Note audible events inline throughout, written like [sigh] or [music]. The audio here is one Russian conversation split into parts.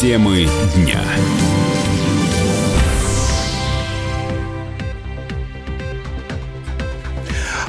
Темы дня.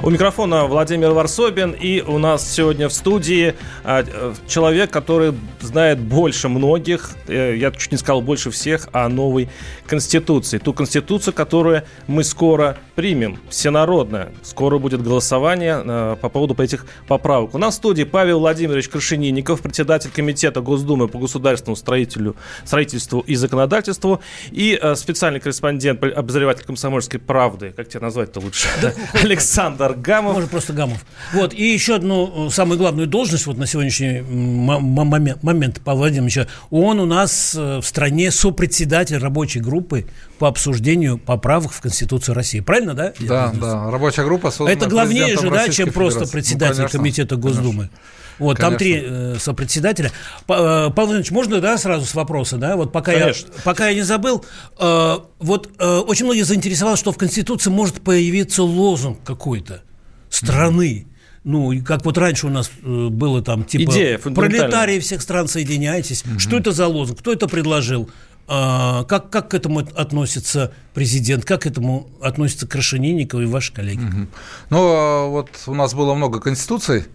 У микрофона Владимир Варсобин, и у нас сегодня в студии а, э, человек, который знает больше многих, э, я чуть не сказал больше всех, о новой Конституции. Ту Конституцию, которую мы скоро примем, всенародная. Скоро будет голосование э, по поводу этих поправок. У нас в студии Павел Владимирович Крашенинников, председатель Комитета Госдумы по государственному строителю, строительству и законодательству, и специальный корреспондент, обозреватель комсомольской правды, как тебя назвать-то лучше, Александр [laughs] Александр Гамов. Может, просто Гамов. Вот, и еще одну э, самую главную должность вот на сегодняшний момент, момент Павла Владимировича. Он у нас э, в стране сопредседатель рабочей группы по обсуждению поправок в Конституцию России. Правильно, да? Да, да. Рабочая группа Это главнее же, да, чем просто председатель ну, комитета Госдумы. Конечно. Вот, Конечно. там три э, сопредседателя. Э, Павел Владимирович, можно, да, сразу с вопроса, да? Вот пока, я, пока я не забыл, э, вот э, очень многие заинтересовалось, что в Конституции может появиться лозунг какой-то страны. Mm-hmm. Ну, как вот раньше у нас э, было там, типа, Идея пролетарии всех стран соединяйтесь. Mm-hmm. Что это за лозунг? Кто это предложил? А, как, как к этому относится президент, как к этому относится Крашенинников и ваши коллеги? Угу. Ну, а вот у нас было много конституций,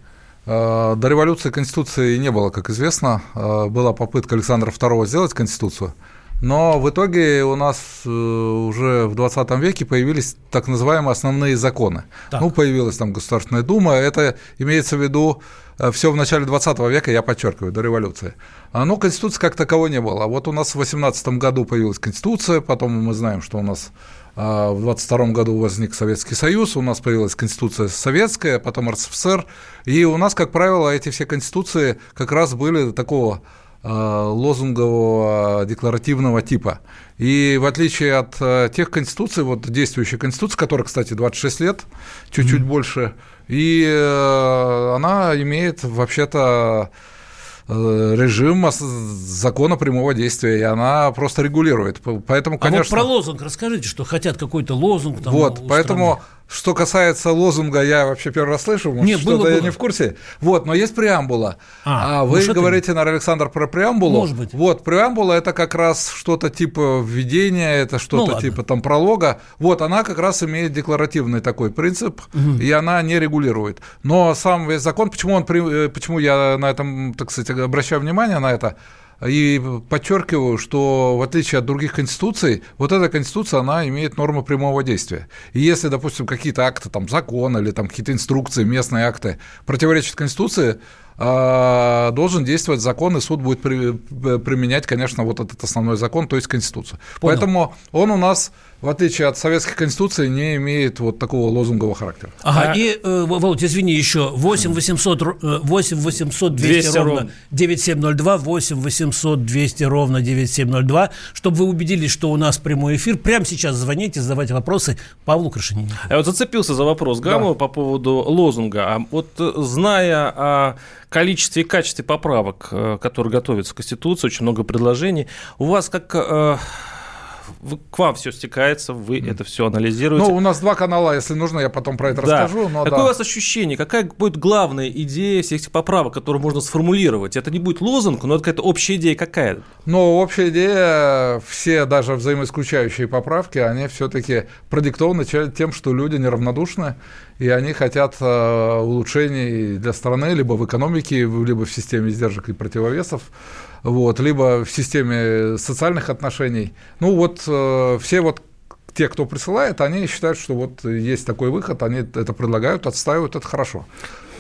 Э, до революции Конституции не было, как известно. Была попытка Александра II сделать Конституцию. Но в итоге у нас э, уже в 20 веке появились так называемые основные законы. Так. Ну, появилась там Государственная Дума. Это имеется в виду все в начале 20 века, я подчеркиваю, до революции. А, ну, Конституции как таковой не было. А вот у нас в 18 году появилась Конституция, потом мы знаем, что у нас а, в 22 году возник Советский Союз, у нас появилась Конституция Советская, потом РСФСР, и у нас, как правило, эти все конституции как раз были такого лозунгового декларативного типа. И в отличие от а, тех конституций, вот действующая конституция, которая, кстати, 26 лет, чуть-чуть mm-hmm. больше, и э, она имеет вообще-то Э, режим закона прямого действия, и она просто регулирует. Поэтому, конечно... А вот про лозунг расскажите, что хотят какой-то лозунг. Там, вот, поэтому страны. Что касается лозунга, я вообще первый раз слышу, может, Нет, что-то я не в курсе. Вот, но есть преамбула. А, а вы может, говорите, это... наверное, Александр, про преамбулу? Может быть. Вот, преамбула – это как раз что-то типа введения, это что-то ну, типа там пролога. Вот, она как раз имеет декларативный такой принцип, угу. и она не регулирует. Но сам весь закон, почему, он, э, почему я на этом, так сказать, обращаю внимание на это – и подчеркиваю, что в отличие от других конституций, вот эта конституция, она имеет нормы прямого действия. И если, допустим, какие-то акты, там, закон или там какие-то инструкции, местные акты противоречат конституции, должен действовать закон, и суд будет применять, конечно, вот этот основной закон, то есть Конституцию. Понял. Поэтому он у нас, в отличие от советской Конституции, не имеет вот такого лозунгового характера. Ага, а... и, э, Володь, извини, еще 8 800, 8 800 200, 200 ровно 9702, 8 800 200 ровно 9702, чтобы вы убедились, что у нас прямой эфир, прямо сейчас звоните, задавайте вопросы Павлу Крашенину. Я вот зацепился за вопрос Гамова да. по поводу лозунга. А вот э, зная о количестве и качестве поправок, э, которые готовятся в Конституции, очень много предложений. У вас как э, к вам все стекается, вы mm. это все анализируете. Ну, у нас два канала, если нужно, я потом про это да. расскажу. Но Какое да. у вас ощущение, какая будет главная идея всех этих поправок, которые можно сформулировать? Это не будет лозунг, но это какая-то общая идея какая? Ну, общая идея, все даже взаимоисключающие поправки, они все-таки продиктованы тем, что люди неравнодушны, и они хотят э, улучшений для страны, либо в экономике, либо в системе сдержек и противовесов вот, либо в системе социальных отношений. Ну вот э, все вот те, кто присылает, они считают, что вот есть такой выход, они это предлагают, отстаивают, это хорошо.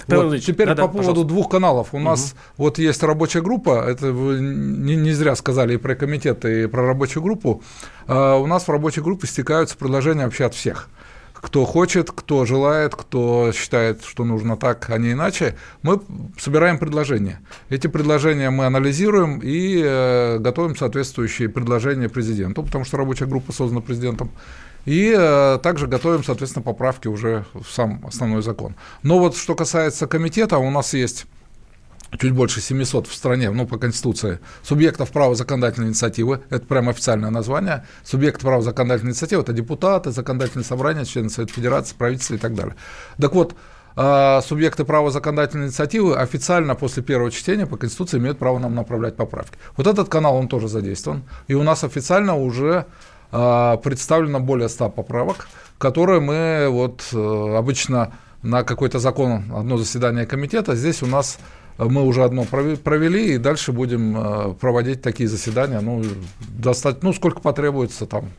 Вот. Теперь да, по да, поводу пожалуйста. двух каналов. У угу. нас вот есть рабочая группа, это вы не, не зря сказали и про комитет, и про рабочую группу. А у нас в рабочей группе стекаются предложения вообще от всех кто хочет, кто желает, кто считает, что нужно так, а не иначе, мы собираем предложения. Эти предложения мы анализируем и э, готовим соответствующие предложения президенту, потому что рабочая группа создана президентом. И э, также готовим, соответственно, поправки уже в сам основной закон. Но вот что касается комитета, у нас есть чуть больше 700 в стране, ну, по Конституции, субъектов права законодательной инициативы, это прямо официальное название, субъекты права законодательной инициативы – это депутаты, законодательные собрания, члены Совета Федерации, правительства и так далее. Так вот, э, субъекты права законодательной инициативы официально после первого чтения по Конституции имеют право нам направлять поправки. Вот этот канал, он тоже задействован. И у нас официально уже э, представлено более 100 поправок, которые мы вот э, обычно на какой-то закон, одно заседание комитета, здесь у нас мы уже одно провели, и дальше будем э, проводить такие заседания, ну, достать, ну, сколько потребуется там,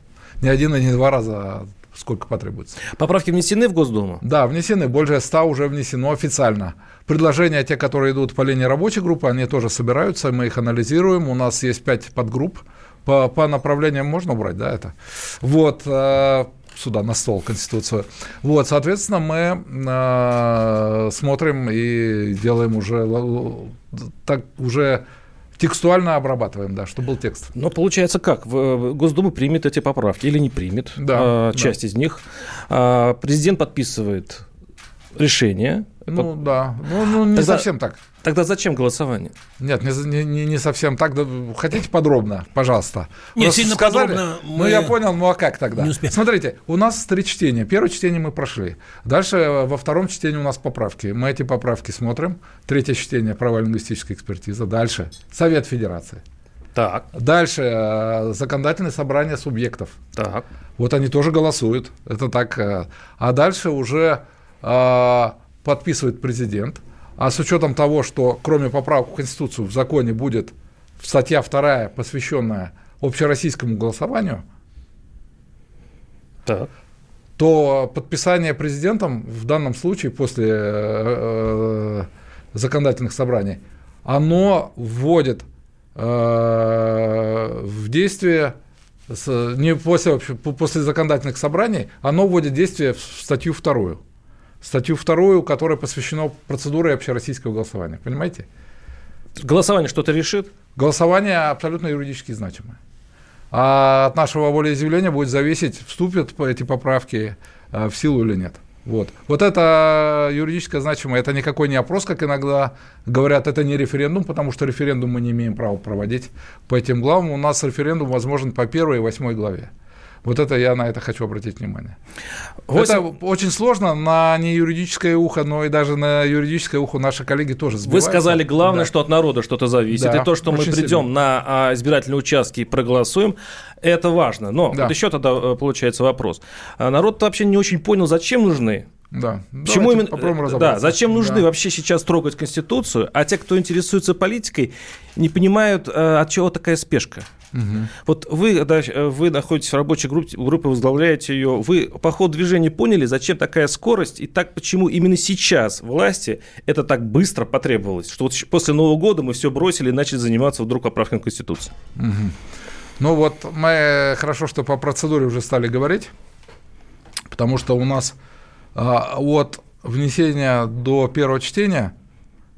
не один и не два раза, а сколько потребуется. Поправки внесены в Госдуму? Да, внесены, больше 100 уже внесено официально. Предложения, те, которые идут по линии рабочей группы, они тоже собираются, мы их анализируем, у нас есть 5 подгрупп, по, по направлениям можно убрать, да, это? Вот, э, сюда, на стол Конституцию. Вот, соответственно, мы э, смотрим и делаем уже, так, уже текстуально обрабатываем, да, что был текст. Но получается как? Госдума примет эти поправки или не примет? Да. Э, часть да. из них. Э, президент подписывает решение. Ну Под... да, ну, ну не Тогда... совсем так. Тогда зачем голосование? Нет, не, не, не совсем так. Хотите подробно, пожалуйста? Нет, сильно сказали, подробно. Мы... Ну, я понял, ну а как тогда? Не успеем. Смотрите, у нас три чтения. Первое чтение мы прошли. Дальше э, во втором чтении у нас поправки. Мы эти поправки смотрим. Третье чтение – права лингвистической экспертизы. Дальше – Совет Федерации. Так. Дальше э, законодательное собрание субъектов. Так. Вот они тоже голосуют. Это так. Э, а дальше уже подписывает президент. А с учетом того, что кроме поправок в Конституцию в законе будет статья вторая, посвященная общероссийскому голосованию, так. то подписание президентом в данном случае после э, э, законодательных собраний, оно вводит э, в действие с, не после, после законодательных собраний, оно вводит действие в статью вторую статью вторую, которая посвящена процедуре общероссийского голосования. Понимаете? Голосование что-то решит? Голосование абсолютно юридически значимое. А от нашего волеизъявления будет зависеть, вступят эти поправки э, в силу или нет. Вот. вот это юридически значимое, это никакой не опрос, как иногда говорят, это не референдум, потому что референдум мы не имеем права проводить по этим главам. У нас референдум возможен по первой и восьмой главе. Вот это я на это хочу обратить внимание. 8... Это очень сложно на не юридическое ухо, но и даже на юридическое ухо наши коллеги тоже сбиваются. Вы сказали, главное, да. что от народа что-то зависит. Да, и то, что мы придем сильно. на а, избирательные участки и проголосуем, это важно. Но да. вот еще тогда э, получается вопрос. А народ вообще не очень понял, зачем нужны да. Почему именно, попробуем да, зачем нужны да. вообще сейчас трогать Конституцию, а те, кто интересуется политикой, не понимают, э, от чего такая спешка. Угу. Вот вы, когда вы находитесь в рабочей группе, группе, возглавляете ее, вы по ходу движения поняли, зачем такая скорость, и так почему именно сейчас власти это так быстро потребовалось, что вот после Нового года мы все бросили и начали заниматься вдруг поправкой Конституции. Угу. Ну вот мы хорошо, что по процедуре уже стали говорить, потому что у нас от внесения до первого чтения,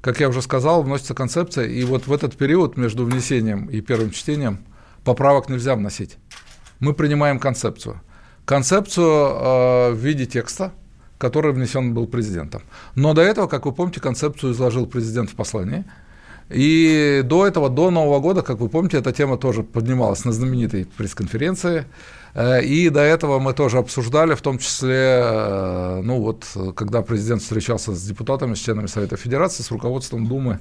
как я уже сказал, вносится концепция, и вот в этот период между внесением и первым чтением поправок нельзя вносить. Мы принимаем концепцию. Концепцию э, в виде текста, который внесен был президентом. Но до этого, как вы помните, концепцию изложил президент в послании – и до этого, до Нового года, как вы помните, эта тема тоже поднималась на знаменитой пресс-конференции. Э, и до этого мы тоже обсуждали, в том числе, э, ну вот, когда президент встречался с депутатами, с членами Совета Федерации, с руководством Думы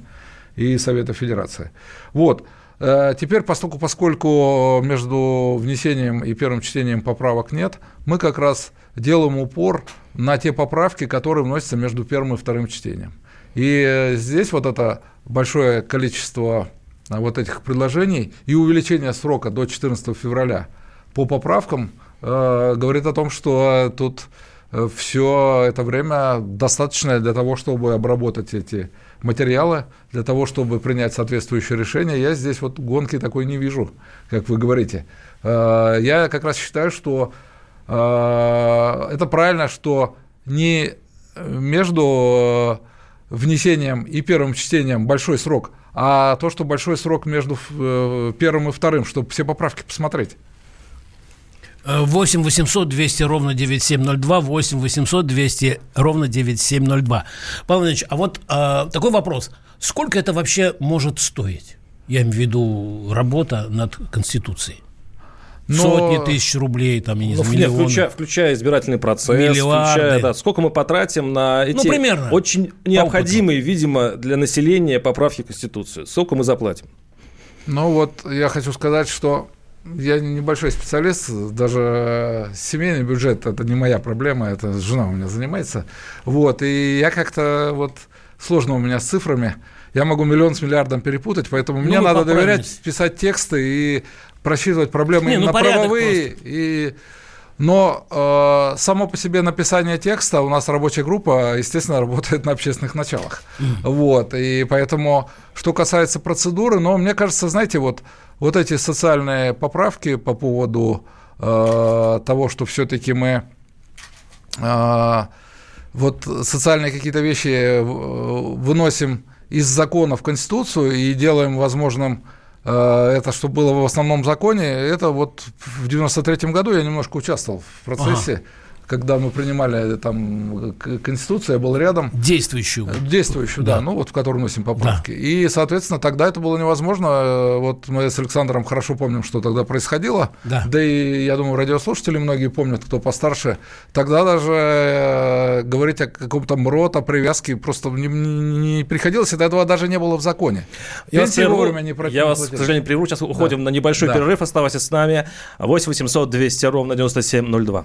и Совета Федерации. Вот. Э, теперь, поскольку, поскольку между внесением и первым чтением поправок нет, мы как раз делаем упор на те поправки, которые вносятся между первым и вторым чтением. И здесь вот это большое количество а, вот этих предложений и увеличение срока до 14 февраля по поправкам э, говорит о том, что тут э, все это время достаточное для того, чтобы обработать эти материалы, для того, чтобы принять соответствующее решение. Я здесь вот гонки такой не вижу, как вы говорите. Э, я как раз считаю, что э, это правильно, что не между внесением и первым чтением большой срок, а то, что большой срок между э, первым и вторым, чтобы все поправки посмотреть. 8 800 200 ровно 9702, 8 800 200 ровно 9702. Павел Иванович, а вот а, такой вопрос. Сколько это вообще может стоить? Я имею в виду работа над Конституцией. Но... Сотни тысяч рублей, там, я не ну, знаю, миллионы. Включая, включая избирательный процесс, Миллиарды. включая, да, сколько мы потратим на эти ну, примерно. очень необходимые, видимо, для населения поправки в Конституцию. Сколько мы заплатим? Ну вот, я хочу сказать, что я небольшой специалист, даже семейный бюджет это не моя проблема, это жена у меня занимается. Вот, и я как-то вот сложно у меня с цифрами. Я могу миллион с миллиардом перепутать, поэтому ну, мне надо доверять, писать тексты и просчитывать проблемы не, ну, правовые просто. и но э, само по себе написание текста у нас рабочая группа, естественно, работает на общественных началах. Mm. Вот, и поэтому, что касается процедуры, но мне кажется, знаете, вот, вот эти социальные поправки по поводу э, того, что все-таки мы э, вот социальные какие-то вещи э, выносим из закона в Конституцию и делаем возможным это, что было в основном законе, это вот в 93 году я немножко участвовал в процессе. Ага когда мы принимали там Конституцию, я был рядом. Действующую. Действующую, да, да ну вот в которую носим поправки. Да. И, соответственно, тогда это было невозможно. Вот мы с Александром хорошо помним, что тогда происходило. Да, да и, я думаю, радиослушатели многие помнят, кто постарше. Тогда даже э, говорить о каком-то МРОТ, о привязке просто не, не приходилось, и этого даже не было в законе. Я вас, прерву, не я вас, к сожалению, прерву. Сейчас уходим да. на небольшой да. перерыв. Оставайтесь с нами. 8 800 200 ровно 9702.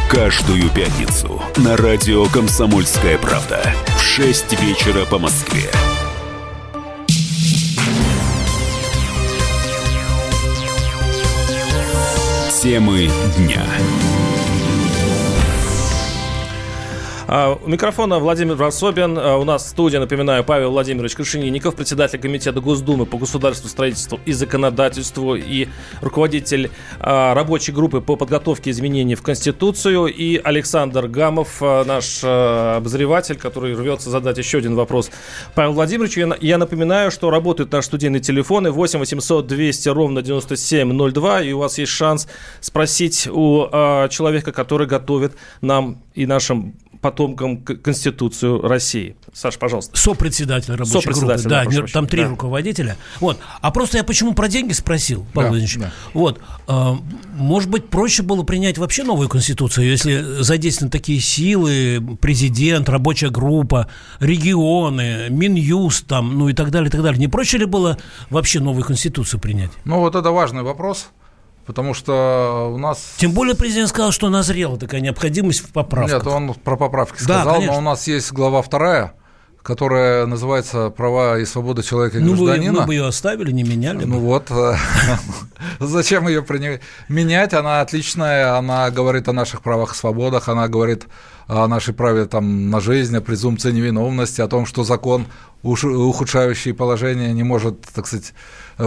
Каждую пятницу на радио «Комсомольская правда» в 6 вечера по Москве. Темы дня. У микрофона Владимир Варсобин. А, у нас в студии, напоминаю, Павел Владимирович Крашенинников, председатель Комитета Госдумы по государственному строительству и законодательству и руководитель а, рабочей группы по подготовке изменений в Конституцию. И Александр Гамов, наш обозреватель, который рвется задать еще один вопрос Павел Владимировичу. Я напоминаю, что работают наши студийные телефоны 8 800 200 ровно 9702, и у вас есть шанс спросить у человека, который готовит нам и нашим потомкам Конституцию России. Саш, пожалуйста. Сопредседатель рабочей Сопредседатель, группы. Да, там три да. руководителя. Вот. А просто я почему про деньги спросил, Павел да, Владимирович? Да. Вот. А, может быть, проще было принять вообще новую Конституцию, если задействованы такие силы, президент, рабочая группа, регионы, Минюст, там, ну и так далее, и так далее. Не проще ли было вообще новую Конституцию принять? Ну, вот это важный вопрос. Потому что у нас... Тем более президент сказал, что назрела такая необходимость в поправках. Нет, он про поправки сказал, да, но у нас есть глава вторая, которая называется «Права и свободы человека и ну, гражданина». Вы, мы бы ее оставили, не меняли Ну бы. вот, э, [laughs] зачем ее менять? Она отличная, она говорит о наших правах и свободах, она говорит о нашей праве там, на жизнь, о презумпции невиновности, о том, что закон, ухудшающий положение, не может, так сказать,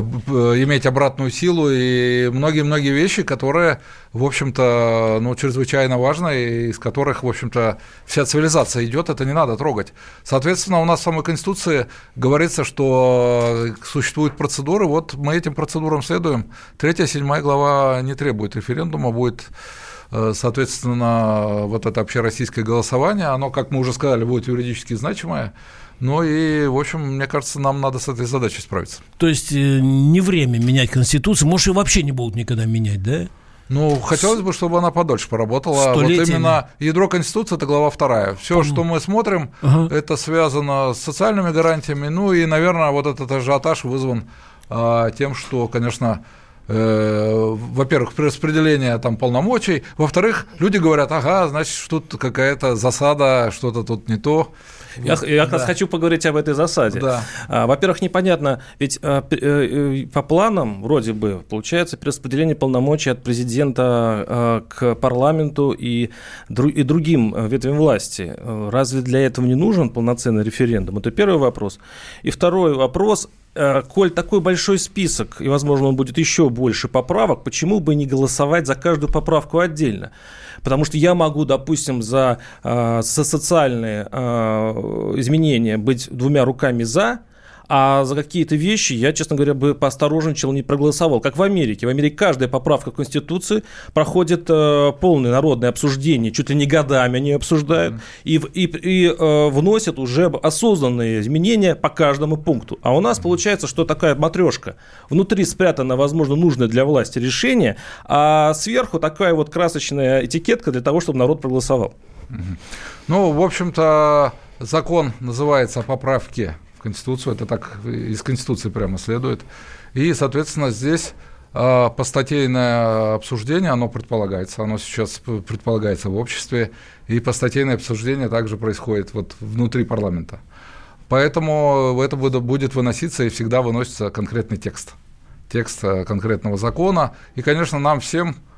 иметь обратную силу и многие-многие вещи, которые, в общем-то, ну, чрезвычайно важны, и из которых, в общем-то, вся цивилизация идет, это не надо трогать. Соответственно, у нас в самой Конституции говорится, что существуют процедуры, вот мы этим процедурам следуем. Третья, седьмая глава не требует референдума, будет э, Соответственно, вот это общероссийское голосование, оно, как мы уже сказали, будет юридически значимое. Ну и, в общем, мне кажется, нам надо с этой задачей справиться. То есть э, не время менять Конституцию, может, и вообще не будут никогда менять, да? Ну, хотелось бы, чтобы она подольше поработала. Вот именно ядро Конституции это глава вторая. Все, что мы смотрим, ага. это связано с социальными гарантиями. Ну и, наверное, вот этот ажиотаж вызван а, тем, что, конечно, э, во-первых, распределение там полномочий, во-вторых, люди говорят, ага, значит, тут какая-то засада, что-то тут не то. Я, я как да. раз хочу поговорить об этой засаде. Да. А, во-первых, непонятно, ведь а, э, э, по планам, вроде бы, получается перераспределение полномочий от президента а, к парламенту и, и другим ветвям власти. Разве для этого не нужен полноценный референдум? Это первый вопрос. И второй вопрос э, коль такой большой список, и, возможно, он будет еще больше поправок, почему бы не голосовать за каждую поправку отдельно? Потому что я могу, допустим, за, э, за социальные э, изменения быть двумя руками за, а за какие-то вещи я, честно говоря, бы поосторожничал, не проголосовал. Как в Америке. В Америке каждая поправка Конституции проходит э, полное народное обсуждение, чуть ли не годами они обсуждают, mm-hmm. и, и, и э, вносят уже осознанные изменения по каждому пункту. А у нас mm-hmm. получается, что такая матрешка. Внутри спрятано, возможно, нужное для власти решение, а сверху такая вот красочная этикетка для того, чтобы народ проголосовал. Mm-hmm. Ну, в общем-то, закон называется о поправке Конституцию, это так из Конституции прямо следует. И, соответственно, здесь э, постатейное обсуждение, оно предполагается, оно сейчас предполагается в обществе, и постатейное обсуждение также происходит вот внутри парламента. Поэтому это будет выноситься и всегда выносится конкретный текст, текст э, конкретного закона. И, конечно, нам всем а,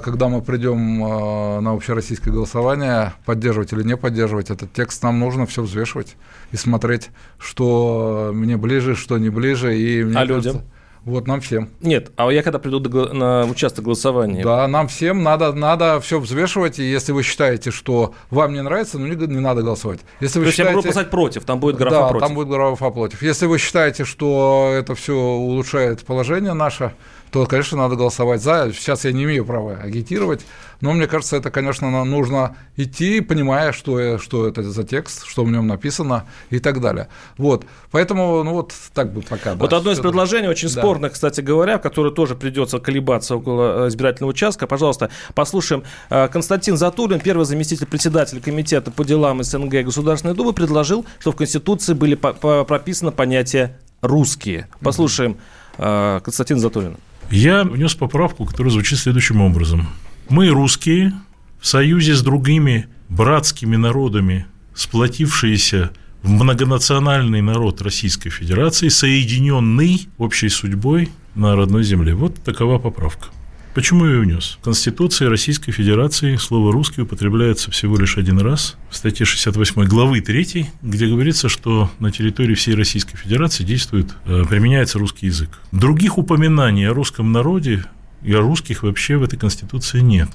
когда мы придем а, на общероссийское голосование, поддерживать или не поддерживать этот текст, нам нужно все взвешивать и смотреть, что мне ближе, что не ближе. И мне а кажется, людям? Вот нам всем. Нет, а я когда приду на участок голосования? Да, нам всем надо, надо все взвешивать, и если вы считаете, что вам не нравится, ну не, не надо голосовать. Если вы То считаете... я могу голосовать против, там будет графа да, против? там будет графа против. Если вы считаете, что это все улучшает положение наше, то, конечно, надо голосовать за. Сейчас я не имею права агитировать, но мне кажется, это, конечно, нужно идти, понимая, что, что это за текст, что в нем написано и так далее. Вот. Поэтому, ну вот так бы пока. Вот да, одно из предложений, очень да. спорных, кстати говоря, которое тоже придется колебаться около э, избирательного участка. Пожалуйста, послушаем. Э, Константин Затулин, первый заместитель председателя комитета по делам СНГ Государственной Думы, предложил, что в Конституции были прописано понятие «русские». Послушаем mm-hmm. Константина Затулина. Я внес поправку, которая звучит следующим образом. Мы, русские, в союзе с другими братскими народами, сплотившиеся в многонациональный народ Российской Федерации, соединенный общей судьбой на родной земле. Вот такова поправка. Почему я внес? В Конституции Российской Федерации слово «русский» употребляется всего лишь один раз в статье 68 главы 3, где говорится, что на территории всей Российской Федерации действует, э, применяется русский язык. Других упоминаний о русском народе и о русских вообще в этой Конституции нет.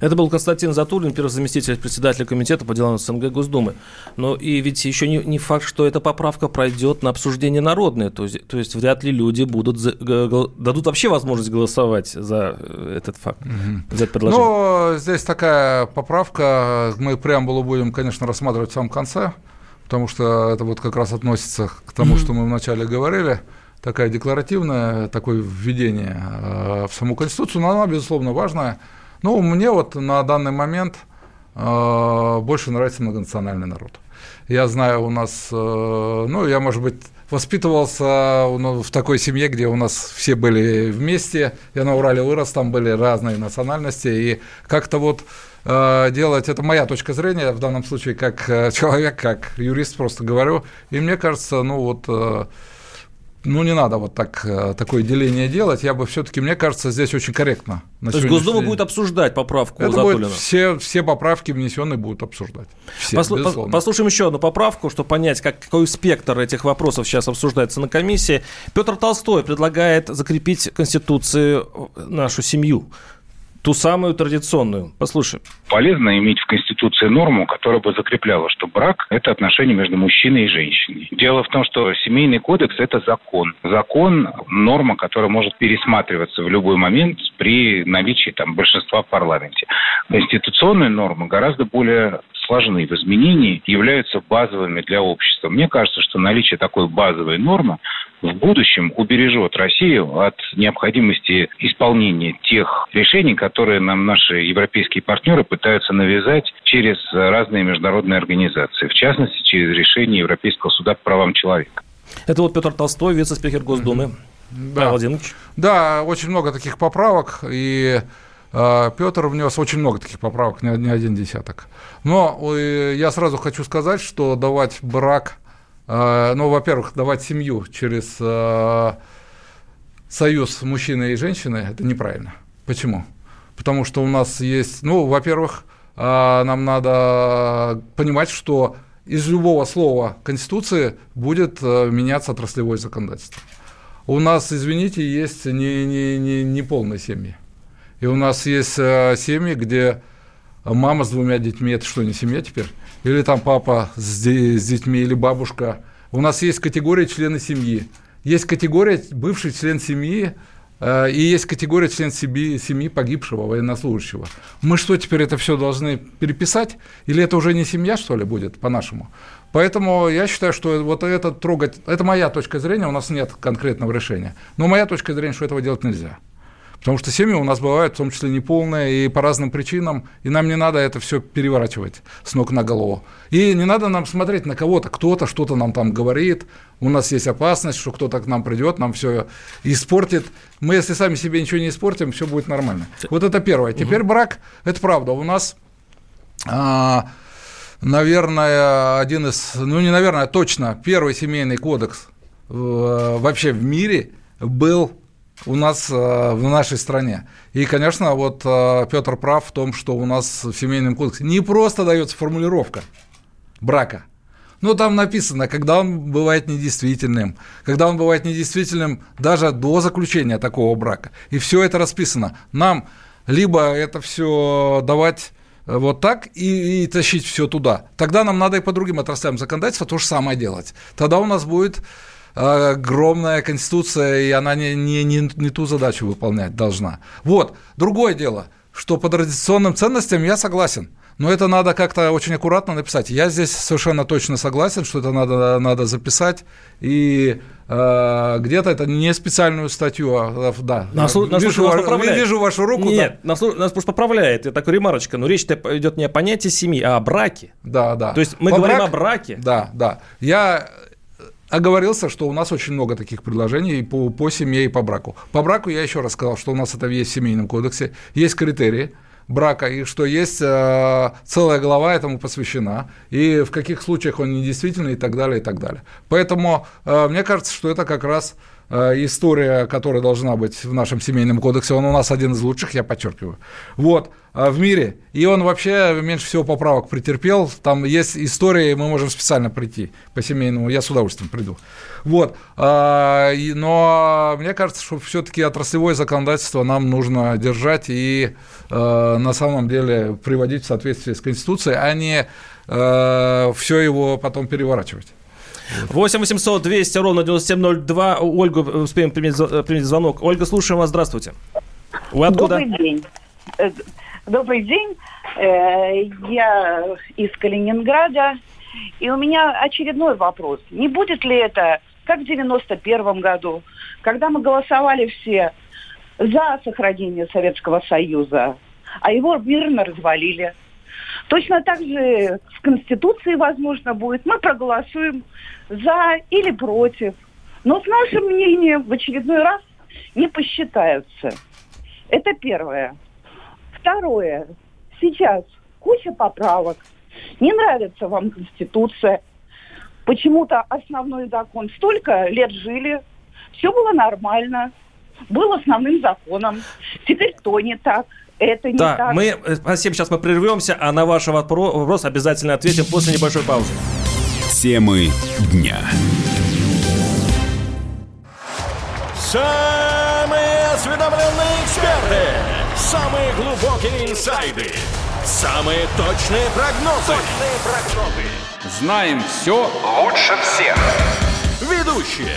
Это был Константин Затулин, первый заместитель председателя комитета по делам СНГ Госдумы. Но и ведь еще не, не факт, что эта поправка пройдет на обсуждение народное. То есть, то есть вряд ли люди будут за, дадут вообще возможность голосовать за э, этот факт, угу. за это предложение. Ну, здесь такая поправка. Мы преамбулу будем, конечно, рассматривать в самом конце, потому что это вот как раз относится к тому, угу. что мы вначале говорили такая декларативная, такое введение э, в саму Конституцию, но она, безусловно, важная. Ну, мне вот на данный момент э, больше нравится многонациональный народ. Я знаю, у нас, э, ну, я, может быть, воспитывался ну, в такой семье, где у нас все были вместе. Я на Урале вырос, там были разные национальности. И как-то вот э, делать, это моя точка зрения, в данном случае, как э, [laughs] человек, как юрист просто говорю. И мне кажется, ну вот... Э, ну, не надо вот так, э, такое деление делать. Я бы все-таки, мне кажется, здесь очень корректно. То есть Госдума день. будет обсуждать поправку Это Будет все, все поправки внесенные будут обсуждать. Все, Послу, послушаем еще одну поправку, чтобы понять, как, какой спектр этих вопросов сейчас обсуждается на комиссии. Петр Толстой предлагает закрепить Конституции нашу семью ту самую традиционную. Послушай. Полезно иметь в Конституции норму, которая бы закрепляла, что брак – это отношение между мужчиной и женщиной. Дело в том, что семейный кодекс – это закон. Закон – норма, которая может пересматриваться в любой момент при наличии там, большинства в парламенте. Конституционные нормы гораздо более сложны в изменении, являются базовыми для общества. Мне кажется, что наличие такой базовой нормы в будущем убережет Россию от необходимости исполнения тех решений, которые нам наши европейские партнеры пытаются навязать через разные международные организации, в частности, через решение Европейского суда по правам человека. Это вот Петр Толстой, вице-спикер Госдумы. Да. да, очень много таких поправок, и а, Петр внес очень много таких поправок, не один десяток. Но я сразу хочу сказать, что давать брак, ну, во-первых, давать семью через а, союз мужчины и женщины, это неправильно. Почему? Потому что у нас есть, ну, во-первых, нам надо понимать, что из любого слова Конституции будет меняться отраслевое законодательство. У нас, извините, есть не, не, не, не полные семьи. И у нас есть семьи, где мама с двумя детьми, это что, не семья теперь? Или там папа с, с детьми, или бабушка. У нас есть категория члены семьи. Есть категория бывший член семьи, Э, и есть категория член семьи, семьи погибшего военнослужащего. Мы что, теперь это все должны переписать? Или это уже не семья, что ли, будет, по-нашему? Поэтому я считаю, что вот это трогать... Это моя точка зрения, у нас нет конкретного решения. Но моя точка зрения, что этого делать нельзя. Потому что семьи у нас бывают, в том числе неполные, и по разным причинам, и нам не надо это все переворачивать с ног на голову. И не надо нам смотреть на кого-то, кто-то что-то нам там говорит, у нас есть опасность, что кто-то к нам придет, нам все испортит. Мы, если сами себе ничего не испортим, все будет нормально. Вот это первое. Теперь брак, это правда, у нас... А, наверное, один из, ну не наверное, а точно первый семейный кодекс вообще в мире был у нас э, в нашей стране. И, конечно, вот э, Петр прав в том, что у нас в Семейном кодексе не просто дается формулировка брака, но там написано, когда он бывает недействительным, когда он бывает недействительным даже до заключения такого брака. И все это расписано. Нам либо это все давать э, вот так и, и тащить все туда. Тогда нам надо и по другим отраслям законодательства то же самое делать. Тогда у нас будет огромная конституция, и она не, не, не, не ту задачу выполнять должна. Вот, другое дело, что по традиционным ценностям я согласен. Но это надо как-то очень аккуратно написать. Я здесь совершенно точно согласен, что это надо, надо записать. И э, где-то это не специальную статью, а да. Нас, нас вижу, нас поправляет. вижу вашу руку. Нет, да. нас, нас просто поправляет. Это такая ремарочка. Но речь идет не о понятии семьи, а о браке. Да, да. То есть мы По говорим брак... о браке. Да, да. Я оговорился, что у нас очень много таких предложений по, по семье и по браку. По браку я еще раз сказал, что у нас это есть в Семейном кодексе, есть критерии брака, и что есть э, целая глава этому посвящена, и в каких случаях он недействительный и так далее, и так далее. Поэтому э, мне кажется, что это как раз история, которая должна быть в нашем семейном кодексе, он у нас один из лучших, я подчеркиваю. Вот, э, в мире. И он вообще меньше всего поправок претерпел. Там есть истории, мы можем специально прийти по семейному, я с удовольствием приду. Вот. Э, но мне кажется, что все-таки отраслевое законодательство нам нужно держать и на самом деле приводить в соответствие с Конституцией, а не все его потом переворачивать. 8 800 200 ровно 9702. Ольгу э, успеем принять, э, принять звонок. Ольга, слушаем вас. Здравствуйте. Вы откуда? Добрый день. Э, добрый день. Я из Калининграда. И у меня очередной вопрос. Не будет ли это, как в 91 году, когда мы голосовали все за сохранение Советского Союза, а его мирно развалили? Точно так же в Конституции, возможно, будет. Мы проголосуем за или против. Но с нашим мнением в очередной раз не посчитаются. Это первое. Второе. Сейчас куча поправок. Не нравится вам Конституция. Почему-то основной закон. Столько лет жили. Все было нормально. Был основным законом. Теперь то не так это не да, так. мы, э, спасибо, сейчас мы прервемся, а на ваш вопрос обязательно ответим после небольшой паузы. Темы дня. Самые осведомленные эксперты, самые глубокие инсайды, самые точные прогнозы. Точные прогнозы. Знаем все лучше всех. Ведущие.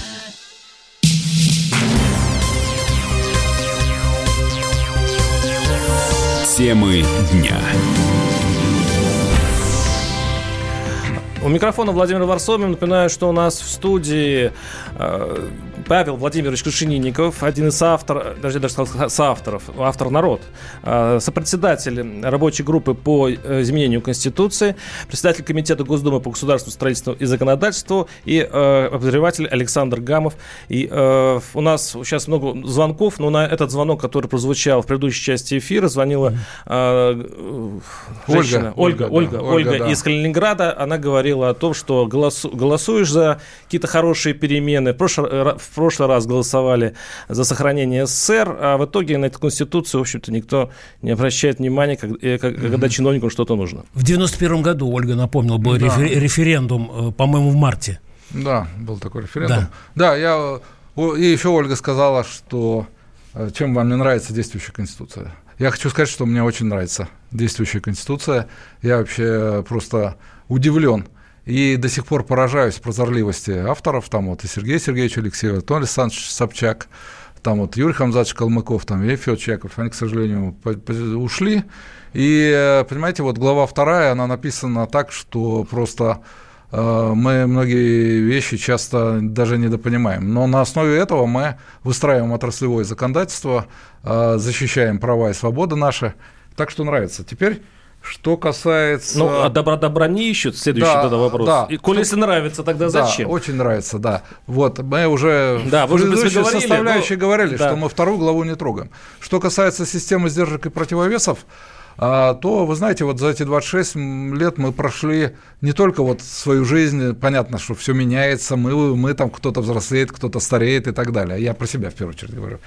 Темы дня. У микрофона Владимир Варсобин. Напоминаю, что у нас в студии э, Павел Владимирович Крушенинников, один из авторов, даже даже сказал соавторов, автор «Народ», э, сопредседатель рабочей группы по э, изменению Конституции, председатель Комитета Госдумы по государственному строительству и законодательству и обозреватель Александр Гамов. И у нас сейчас много звонков, но на этот звонок, который прозвучал в предыдущей части эфира, звонила женщина, Ольга, Ольга, Ольга, да, Ольга, Ольга да. из Калининграда. Она говорила о том, что голосу, голосуешь за какие-то хорошие перемены. В прошлый, в прошлый раз голосовали за сохранение СССР, а в итоге на эту Конституцию, в общем-то, никто не обращает внимания, э, когда mm-hmm. чиновнику что-то нужно. В 91 году, Ольга напомнила, был да. референдум, э, по-моему, в марте. Да, был такой референдум. Да, да я, и еще Ольга сказала, что э, чем вам не нравится действующая Конституция. Я хочу сказать, что мне очень нравится действующая Конституция. Я вообще просто удивлен и до сих пор поражаюсь прозорливости авторов, там вот и Сергей Сергеевич Алексеев, Анатолий Александрович Собчак, там вот Юрий Хамзатович Калмыков, там и Федор Чаков, они, к сожалению, ушли. И, понимаете, вот глава вторая, она написана так, что просто э, мы многие вещи часто даже недопонимаем. Но на основе этого мы выстраиваем отраслевое законодательство, э, защищаем права и свободы наши. Так что нравится. Теперь что касается... Ну, а добра добра не ищут, следующий да, тогда вопрос. Да. И коли если нравится, тогда зачем? Да, очень нравится, да. Вот, мы уже да, в предыдущей говорили, составляющей но... говорили, да. что мы вторую главу не трогаем. Что касается системы сдержек и противовесов, то, вы знаете, вот за эти 26 лет мы прошли не только вот свою жизнь, понятно, что все меняется, мы, мы там кто-то взрослеет, кто-то стареет и так далее. Я про себя в первую очередь говорю,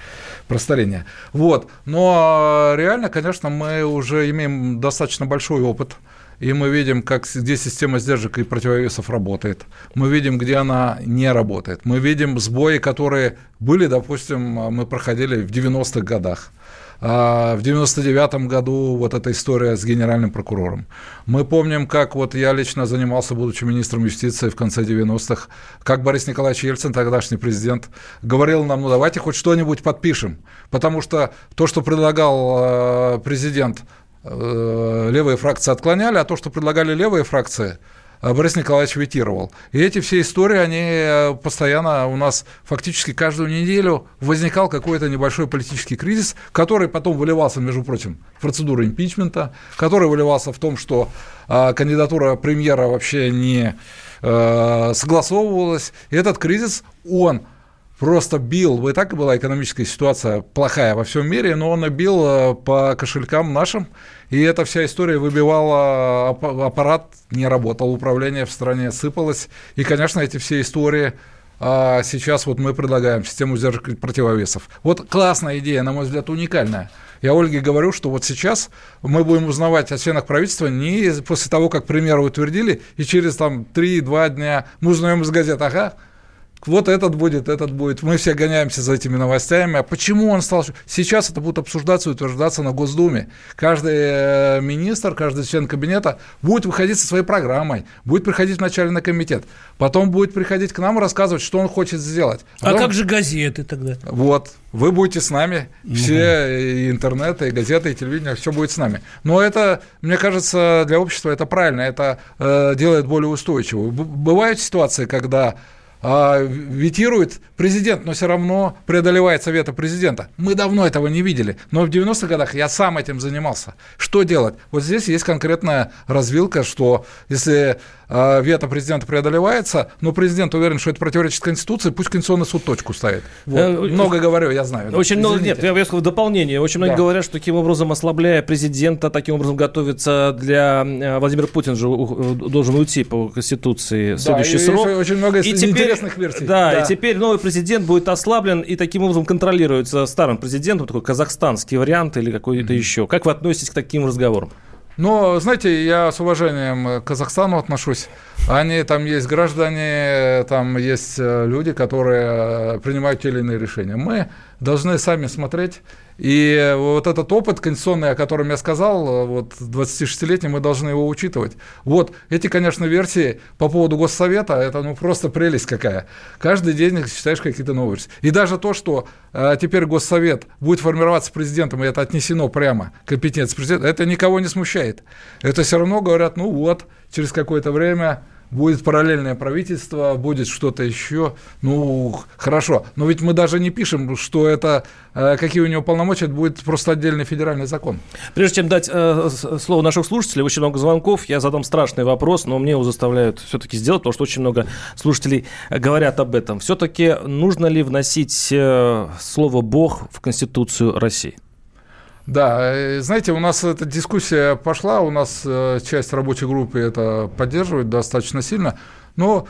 про старение. Вот. Но реально, конечно, мы уже имеем достаточно большой опыт. И мы видим, как, где система сдержек и противовесов работает. Мы видим, где она не работает. Мы видим сбои, которые были, допустим, мы проходили в 90-х годах. А, в 99 году вот эта история с генеральным прокурором. Мы помним, как вот я лично занимался, будучи министром юстиции в конце 90-х, как Борис Николаевич Ельцин, тогдашний президент, говорил нам, ну давайте хоть что-нибудь подпишем, потому что то, что предлагал э, президент, э, левые фракции отклоняли, а то, что предлагали левые фракции – Борис Николаевич ветировал. И эти все истории, они э, постоянно у нас фактически каждую неделю возникал какой-то небольшой политический кризис, который потом выливался, между прочим, в процедуру импичмента, который выливался в том, что э, кандидатура премьера вообще не э, согласовывалась. И этот кризис, он просто бил, и так и была экономическая ситуация плохая во всем мире, но он бил э, по кошелькам нашим, и эта вся история выбивала, аппарат не работал, управление в стране сыпалось, и, конечно, эти все истории а сейчас вот мы предлагаем систему сдержек противовесов. Вот классная идея, на мой взгляд, уникальная. Я Ольге говорю, что вот сейчас мы будем узнавать о членах правительства не после того, как премьера утвердили, и через там 3-2 дня мы узнаем из газет, ага, вот этот будет, этот будет. Мы все гоняемся за этими новостями. А почему он стал... Сейчас это будет обсуждаться и утверждаться на Госдуме. Каждый э, министр, каждый член кабинета будет выходить со своей программой, будет приходить вначале на комитет, потом будет приходить к нам и рассказывать, что он хочет сделать. А, потом... а как же газеты тогда? Вот, вы будете с нами, все и интернеты, и газеты, и телевидение, все будет с нами. Но это, мне кажется, для общества это правильно, это э, делает более устойчивым. Бывают ситуации, когда ветирует президент, но все равно преодолевает совета президента. Мы давно этого не видели, но в 90-х годах я сам этим занимался. Что делать? Вот здесь есть конкретная развилка, что если вето президента преодолевается, но президент уверен, что это противоречит Конституции, пусть Конституционный суд точку ставит. Вот. Э, много говорю, я знаю. Очень много, нет, я, сказал, в дополнение. Очень многие да. говорят, что таким образом, ослабляя президента, таким образом готовится для э, Владимира Путина же должен уйти по Конституции следующий да, срок. Очень много и теперь, интересных версий. Да, да, и теперь новый президент будет ослаблен и таким образом контролируется старым президентом, такой казахстанский вариант или какой-то mm-hmm. еще. Как вы относитесь к таким разговорам? Но, знаете, я с уважением к Казахстану отношусь. Они, там есть граждане, там есть э, люди, которые э, принимают те или иные решения. Мы должны сами смотреть и вот этот опыт конституционный, о котором я сказал, вот 26-летний, мы должны его учитывать. Вот эти, конечно, версии по поводу Госсовета, это ну просто прелесть какая. Каждый день читаешь какие-то версии. И даже то, что э, теперь Госсовет будет формироваться президентом, и это отнесено прямо компетенции президента, это никого не смущает. Это все равно говорят, ну вот, через какое-то время будет параллельное правительство, будет что-то еще. Ну, хорошо. Но ведь мы даже не пишем, что это, э, какие у него полномочия, это будет просто отдельный федеральный закон. Прежде чем дать э, слово наших слушателей, очень много звонков, я задам страшный вопрос, но мне его заставляют все-таки сделать, потому что очень много слушателей говорят об этом. Все-таки нужно ли вносить э, слово «Бог» в Конституцию России? Да, э, знаете, у нас эта дискуссия пошла, у нас э, часть рабочей группы это поддерживает достаточно сильно, но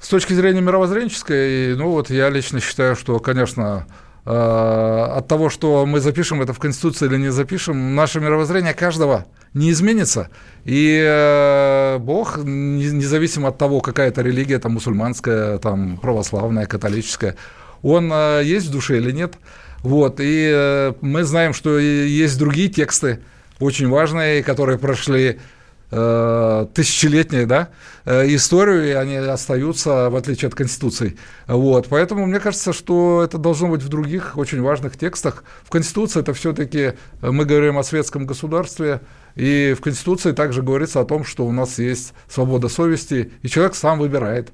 с точки зрения мировоззренческой, ну вот я лично считаю, что, конечно, э, от того, что мы запишем это в Конституции или не запишем, наше мировоззрение каждого не изменится. И Бог, независимо от того, какая это религия, там мусульманская, там православная, католическая, он есть в душе или нет – вот, и э, мы знаем, что есть другие тексты, очень важные, которые прошли э, тысячелетние, да, э, историю, и они остаются, в отличие от Конституции. Вот, поэтому мне кажется, что это должно быть в других очень важных текстах. В Конституции это все-таки, мы говорим о светском государстве, и в Конституции также говорится о том, что у нас есть свобода совести, и человек сам выбирает.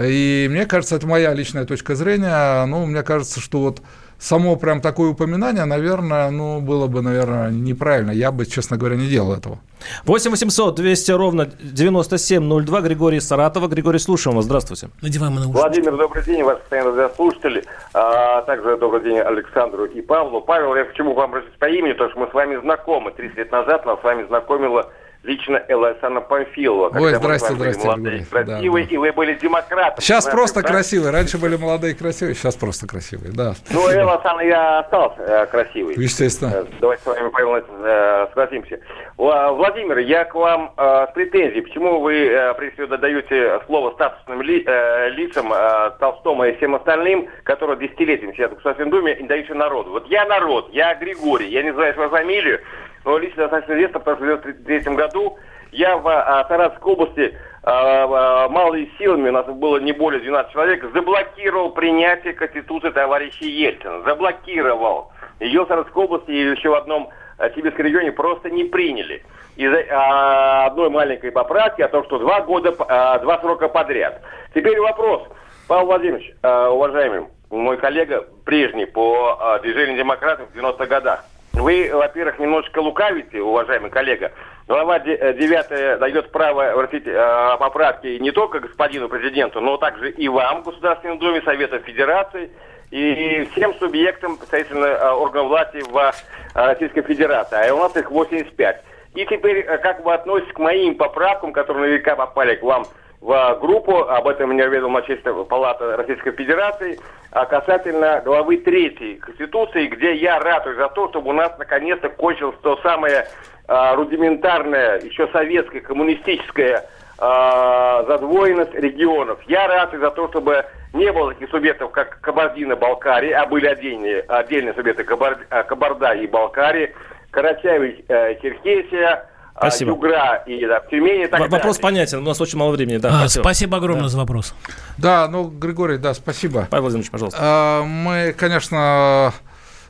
И мне кажется, это моя личная точка зрения, ну, мне кажется, что вот само прям такое упоминание, наверное, ну, было бы, наверное, неправильно. Я бы, честно говоря, не делал этого. 8 800 200 ровно 9702. Григорий Саратова. Григорий, слушаем вас. Здравствуйте. Надеваем на Владимир, добрый день. Вас постоянно радиослушатели. А также добрый день Александру и Павлу. Павел, я почему вам обратиться по имени? Потому что мы с вами знакомы. 30 лет назад нас с вами знакомила лично Элайсана Памфилова. Ой, здрасте, здрасте. Молодые, красивые, да, и вы были демократом. Сейчас знаете, просто да? красивые. Раньше были молодые и красивые, сейчас просто красивые, да. Ну, Элайсан я остался э, красивый. Естественно. Э, давайте с вами, Павел, э, согласимся. Владимир, я к вам э, с претензией. Почему вы, э, прежде всего, даете слово статусным ли, э, лицам, э, Толстому и всем остальным, которые десятилетиями сидят в Государственной Думе, и даете народу? Вот я народ, я Григорий, я не знаю свою фамилию, но лично достаточно известно, потому что в 1993 году я в а, Саратовской области а, а, малыми силами, у нас было не более 12 человек, заблокировал принятие Конституции товарища Ельцина. Заблокировал. Ее в Саратовской области и еще в одном сибирском регионе просто не приняли. Из-за одной маленькой поправки о том, что два года, два срока подряд. Теперь вопрос. Павел Владимирович, уважаемый мой коллега прежний по движению демократов в 90-х годах. Вы, во-первых, немножечко лукавите, уважаемый коллега. Глава 9 э, дает право вносить э, поправки не только господину президенту, но также и вам, Государственном Думе, Совету Федерации и всем субъектам, соответственно, э, органов власти в Российской Федерации. А у нас их 85. И теперь, как вы относитесь к моим поправкам, которые наверняка попали к вам в группу, об этом меня уведомила Общественная палата Российской Федерации, а касательно главы 3 Конституции, где я ратую за то, чтобы у нас наконец-то кончилось то самое а, рудиментарное, еще советское, коммунистическое а, задвоенность регионов. Я ратую за то, чтобы не было таких субъектов, как Кабардино-Балкария, а были отдельные, отдельные субъекты Кабарда и Балкария, Карачаево-Черкесия, Спасибо. Югра и да, Тюмени. И так Вопрос далее. понятен, у нас очень мало времени. Да, а, спасибо. спасибо огромное да. за вопрос. Да, ну, Григорий, да, спасибо. Павел Владимирович, пожалуйста. А, мы, конечно,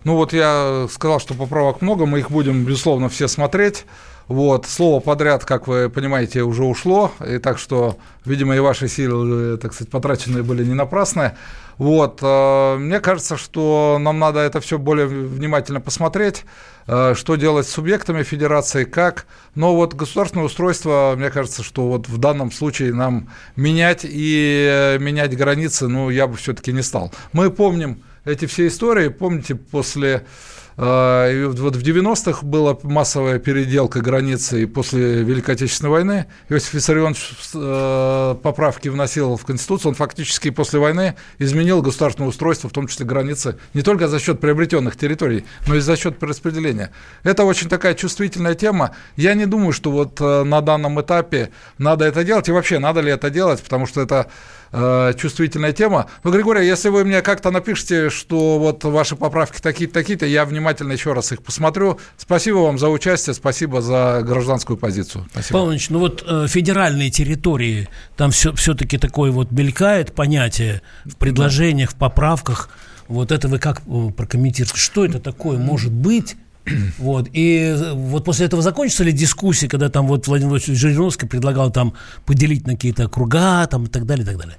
ну вот я сказал, что поправок много, мы их будем, безусловно, все смотреть. Вот, слово подряд, как вы понимаете, уже ушло, и так что, видимо, и ваши силы, так сказать, потраченные были не напрасные. Вот, э, мне кажется, что нам надо это все более внимательно посмотреть, э, что делать с субъектами федерации, как. Но вот государственное устройство, мне кажется, что вот в данном случае нам менять и менять границы, ну, я бы все-таки не стал. Мы помним эти все истории, помните, после а, вот в 90-х была массовая переделка границы и после Великой Отечественной войны. Иосиф Виссарионович э, поправки вносил в Конституцию. Он фактически после войны изменил государственное устройство, в том числе границы, не только за счет приобретенных территорий, но и за счет перераспределения. Это очень такая чувствительная тема. Я не думаю, что вот э, на данном этапе надо это делать. И вообще, надо ли это делать, потому что это э, чувствительная тема. Но, Григорий, если вы мне как-то напишите, что вот ваши поправки такие-то, такие-то, я внимательно еще раз их посмотрю. Спасибо вам за участие, спасибо за гражданскую позицию. Спасибо. Павел Ильич, ну вот э, федеральные территории, там все, все-таки такое вот мелькает понятие в предложениях, в поправках. Вот это вы как э, прокомментируете? Что это такое может быть? [clears throat] Вот. И вот после этого закончится ли дискуссия, когда там вот Владимир Владимирович Жириновский предлагал там поделить на какие-то круга там, и так далее, и так далее?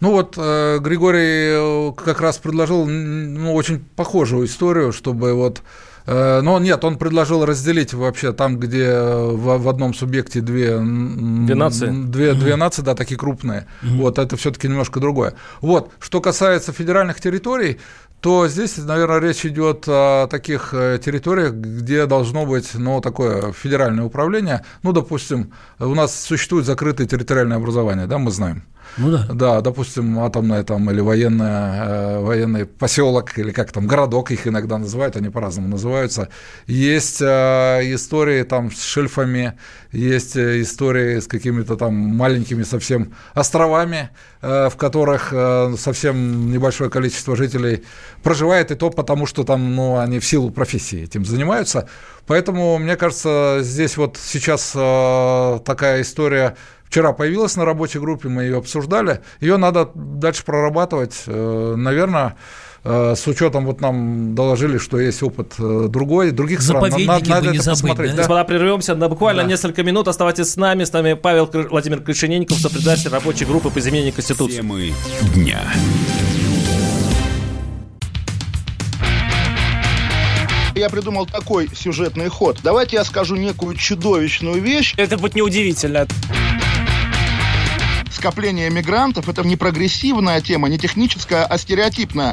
Ну вот э, Григорий э, как раз предложил ну, очень похожую историю, чтобы вот Э, но нет, он предложил разделить вообще там, где в, в одном субъекте две, две нации, две, две нации, да, такие крупные. Mm-hmm. Вот это все-таки немножко другое. Вот, что касается федеральных территорий, то здесь, наверное, речь идет о таких э, территориях, где должно быть ну, такое федеральное управление. Ну, допустим, у нас существует закрытое территориальное образование, да, мы знаем. Ну да. Да, допустим, атомная там или военная, э, военный поселок, или как там, городок их иногда называют, они по-разному называются. Есть э, истории там с шельфами, есть э, истории с какими-то там маленькими совсем островами, э, в которых э, совсем небольшое количество жителей проживает, и то потому, что там, ну, они в силу профессии этим занимаются. Поэтому, мне кажется, здесь вот сейчас такая история вчера появилась на рабочей группе, мы ее обсуждали. Ее надо дальше прорабатывать. Наверное, с учетом, вот нам доложили, что есть опыт э, другой, других стран. Надо, надо не это забыть, посмотреть. Да? Господа, прервемся на буквально да. несколько минут. Оставайтесь с нами. С нами Павел Владимир Крышененников, сопредседатель рабочей группы по изменению Конституции. Темы дня. Я придумал такой сюжетный ход. Давайте я скажу некую чудовищную вещь. Это будет неудивительно скопление мигрантов – это не прогрессивная тема, не техническая, а стереотипная.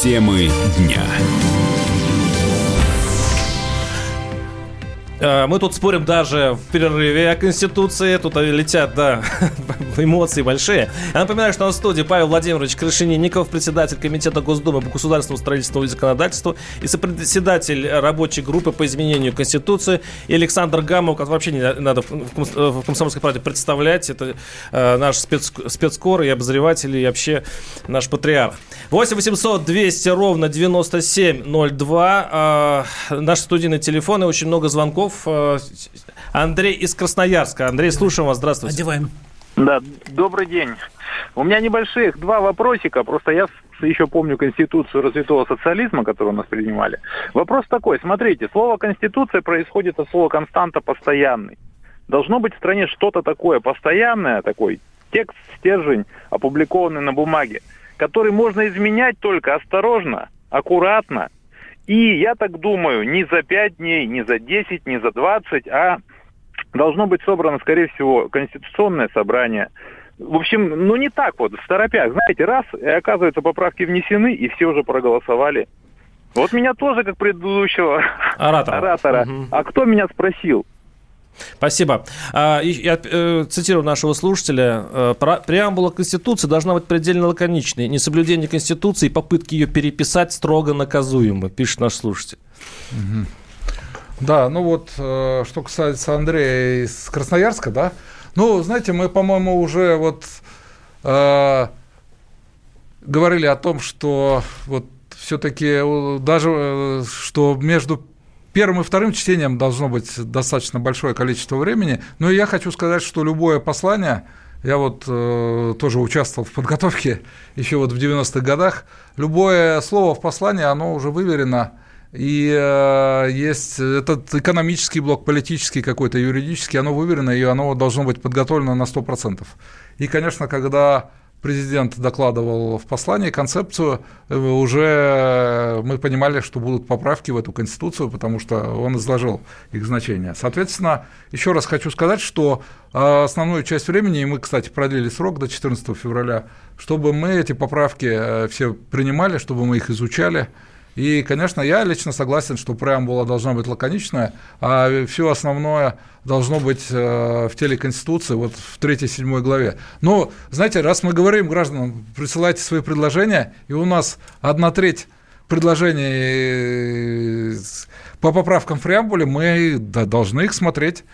Темы дня. Мы тут спорим даже в перерыве о Конституции. Тут летят, да, [laughs] эмоции большие. Я напоминаю, что на студии Павел Владимирович Крышенинников, председатель Комитета Госдумы по государственному строительству и законодательству и сопредседатель рабочей группы по изменению Конституции. И Александр Гамов, как вообще не надо в Комсомольской правде представлять. Это э, наш спец, спецкор и обозреватель, и вообще наш патриарх. 8 800 200 ровно 9702. Э, наши студийные телефоны. Очень много звонков Песков. Э, Андрей из Красноярска. Андрей, слушаем вас. Здравствуйте. Одеваем. Да, добрый день. У меня небольших два вопросика. Просто я еще помню Конституцию развитого социализма, которую у нас принимали. Вопрос такой. Смотрите, слово «конституция» происходит от слова «константа» постоянный. Должно быть в стране что-то такое постоянное, такой текст, стержень, опубликованный на бумаге, который можно изменять только осторожно, аккуратно и я так думаю, не за 5 дней, не за 10, не за 20, а должно быть собрано, скорее всего, конституционное собрание. В общем, ну не так вот, в торопях. Знаете, раз, и оказывается, поправки внесены, и все уже проголосовали. Вот меня тоже, как предыдущего оратора. оратора. Угу. А кто меня спросил? Спасибо. А, я э, цитирую нашего слушателя. Э, Преамбула Конституции должна быть предельно лаконичной. Несоблюдение Конституции и попытки ее переписать строго наказуемы, пишет наш слушатель. Да, ну вот, э, что касается Андрея из Красноярска, да, ну, знаете, мы, по-моему, уже вот э, говорили о том, что вот все-таки даже, что между первым и вторым чтением должно быть достаточно большое количество времени. Но я хочу сказать, что любое послание, я вот э, тоже участвовал в подготовке [laughs] еще вот в 90-х годах, любое слово в послании, оно уже выверено, и э, есть этот экономический блок, политический какой-то, юридический, оно выверено, и оно должно быть подготовлено на 100%. И, конечно, когда президент докладывал в послании концепцию, э, уже мы понимали, что будут поправки в эту конституцию, потому что он изложил их значение. Соответственно, еще раз хочу сказать, что э, основную часть времени, и мы, кстати, продлили срок до 14 февраля, чтобы мы эти поправки э, все принимали, чтобы мы их изучали, И, конечно, я лично согласен, что преамбула должна быть лаконичная, а все основное должно быть э, в теле Конституции, вот в 3-7 главе. Но, знаете, раз мы говорим гражданам, присылайте свои предложения, и у нас одна треть предложений э, по поправкам в преамбуле, мы должны их смотреть.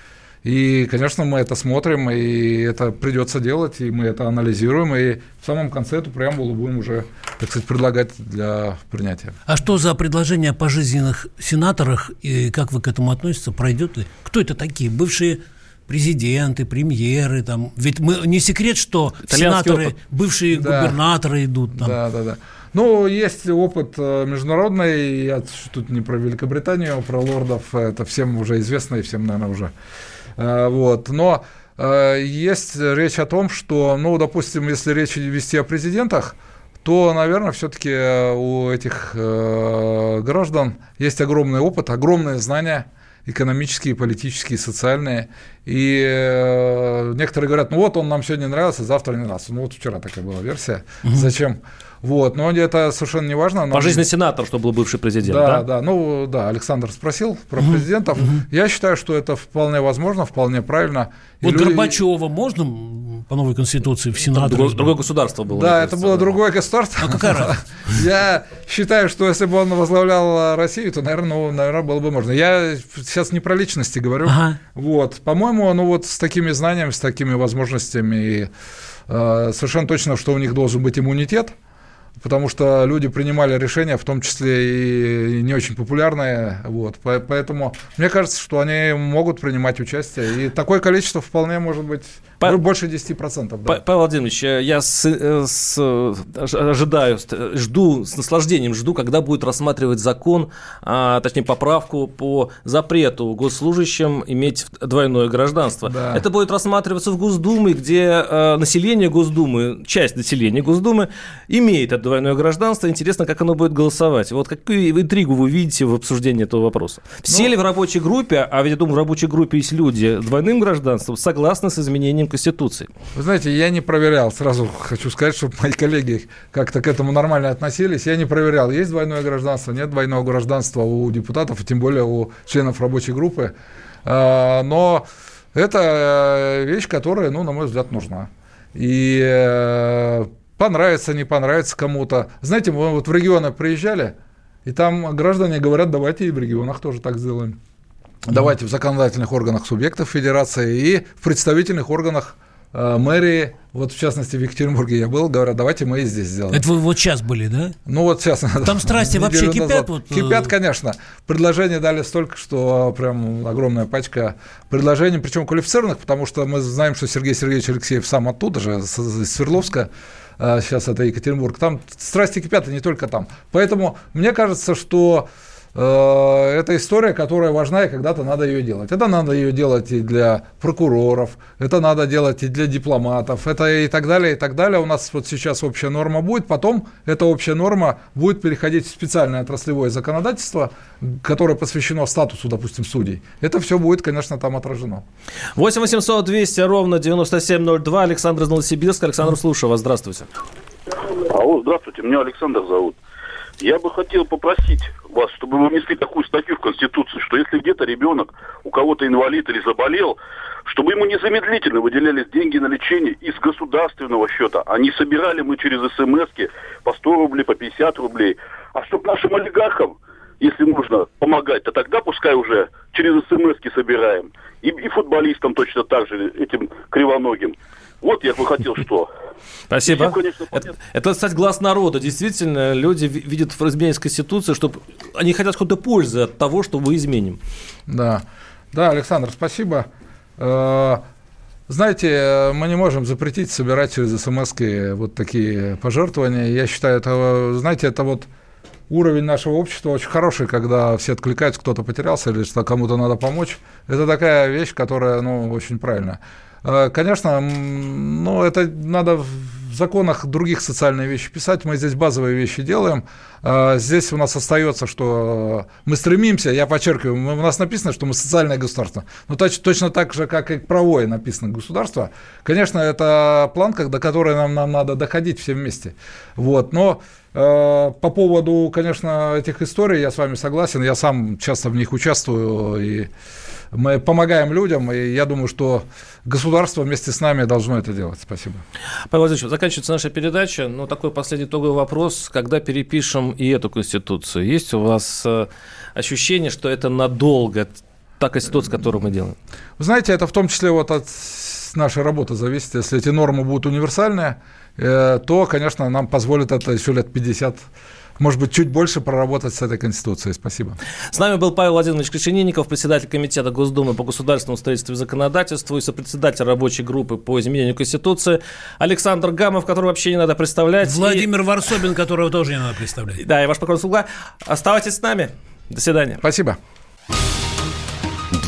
И, конечно, мы это смотрим, и это придется делать, и мы это анализируем, и в самом конце эту преамбулу будем уже, так сказать, предлагать для принятия. А что за предложение о пожизненных сенаторах, и как вы к этому относитесь, пройдет ли? Кто это такие? Бывшие президенты, премьеры, там. Ведь мы, не секрет, что сенаторы, опыт. бывшие да. губернаторы идут там. Да, да, да. Ну, есть опыт э, международный, я тут не про Великобританию, а про лордов, это всем уже известно и всем, наверное, уже вот. Но э, есть речь о том, что, ну, допустим, если речь вести о президентах, то, наверное, все-таки у этих э, граждан есть огромный опыт, огромные знания экономические, политические, социальные. И э, некоторые говорят, ну вот он нам сегодня нравился, завтра не нравится. Ну вот вчера такая была версия. Угу. Зачем? Вот, но это совершенно не важно. Но... Пожизненный сенатор, что был бывший президент, да? Да, да, ну да, Александр спросил про угу. президентов. Угу. Я считаю, что это вполне возможно, вполне правильно. И вот люди... Горбачева можно по новой конституции в Сенат? Другое, другое государство было. Да, это было да. другое государство. А какая [laughs] Я считаю, что если бы он возглавлял Россию, то, наверное, ну, наверное, было бы можно. Я сейчас не про личности говорю. Ага. Вот, по-моему, ну вот с такими знаниями, с такими возможностями, э, совершенно точно, что у них должен быть иммунитет потому что люди принимали решения, в том числе и не очень популярные. Вот. Поэтому мне кажется, что они могут принимать участие. И такое количество вполне может быть Па... больше 10%. Да. Павел Владимирович, я с, э, с, ожидаю, жду, с наслаждением жду, когда будет рассматривать закон, а, точнее поправку по запрету госслужащим иметь двойное гражданство. Да. Это будет рассматриваться в Госдуме, где а, население Госдумы, часть населения Госдумы имеет это двойное гражданство. Интересно, как оно будет голосовать. Вот какую интригу вы видите в обсуждении этого вопроса? Все ну, ли в рабочей группе, а ведь я думаю, в рабочей группе есть люди двойным гражданством, согласны с изменением Конституции? Вы знаете, я не проверял. Сразу хочу сказать, чтобы мои коллеги как-то к этому нормально относились. Я не проверял, есть двойное гражданство, нет двойного гражданства у депутатов, и тем более у членов рабочей группы. А, но это э, вещь, которая, ну, на мой взгляд, нужна. И э, понравится, не понравится кому-то. Знаете, мы вот в регионы приезжали, и там граждане говорят, давайте и в регионах тоже так сделаем. Давайте в законодательных органах субъектов федерации и в представительных органах э, мэрии, вот в частности в Екатеринбурге я был, говорят, давайте мы и здесь сделаем. Это вы вот сейчас были, да? Ну вот сейчас. Там [laughs] страсти вообще кипят? Вот... Э, кипят, конечно. Предложения дали столько, что прям огромная пачка предложений, причем квалифицированных, потому что мы знаем, что Сергей Сергеевич Алексеев сам оттуда же, из Свердловска, сейчас а, это Екатеринбург, там страсти кипят, и не только там. Поэтому мне кажется, что Э, это история, которая важна, и когда-то надо ее делать. Это надо ее делать и для прокуроров, это надо делать и для дипломатов, это и так далее, и так далее. У нас вот сейчас общая норма будет, потом эта общая норма будет переходить в специальное отраслевое законодательство, которое посвящено статусу, допустим, судей. Это все будет, конечно, там отражено. 8 800 200 ровно 9702. Александр из Новосибирска. Александр, слушаю вас. Здравствуйте. Алло, здравствуйте. Меня Александр зовут. Я бы хотел попросить вас, чтобы вы внесли такую статью в Конституцию, что если где-то ребенок, у кого-то инвалид или заболел, чтобы ему незамедлительно выделялись деньги на лечение из государственного счета, а не собирали мы через смс по 100 рублей, по 50 рублей. А чтобы нашим олигархам, если нужно помогать, то тогда пускай уже через смс собираем. И, и футболистам точно так же, этим кривоногим. Вот я бы хотел что. Спасибо. Конечно, это, это, кстати, глаз народа. Действительно, люди видят в изменении Конституции, что они хотят какой-то пользы от того, что мы изменим. Да. Да, Александр, спасибо. Э, знаете, мы не можем запретить собирать через смс вот такие пожертвования. Я считаю, это, знаете, это вот уровень нашего общества очень хороший, когда все откликаются, кто-то потерялся или что кому-то надо помочь. Это такая вещь, которая, ну, очень правильная. Э, конечно, ну, это надо в законах других социальные вещи писать. Мы здесь базовые вещи делаем. Э, здесь у нас остается, что мы стремимся, я подчеркиваю, у нас написано, что мы социальное государство. Но точно так же, как и правое написано государство. Конечно, это планка, до которой нам, нам надо доходить все вместе. Вот. Но Э, по поводу, конечно, этих историй я с вами согласен. Я сам часто в них участвую и мы помогаем людям, и я думаю, что государство вместе с нами должно это делать. Спасибо. Павел Владимирович, заканчивается наша передача, но такой последний итоговый вопрос. Когда перепишем и эту Конституцию, есть у вас э, ощущение, что это надолго, та Конституция, которую мы делаем? Вы знаете, это в том числе вот от нашей работы зависит. Если эти нормы будут универсальные, э, то, конечно, нам позволит это еще лет 50 может быть, чуть больше проработать с этой Конституцией. Спасибо. С нами был Павел Владимирович Крашенинников, председатель Комитета Госдумы по государственному строительству и законодательству и сопредседатель рабочей группы по изменению Конституции. Александр Гамов, которого вообще не надо представлять. Владимир и... Варсобин, которого тоже не надо представлять. Да, и ваш покорный слуга. Оставайтесь с нами. До свидания. Спасибо.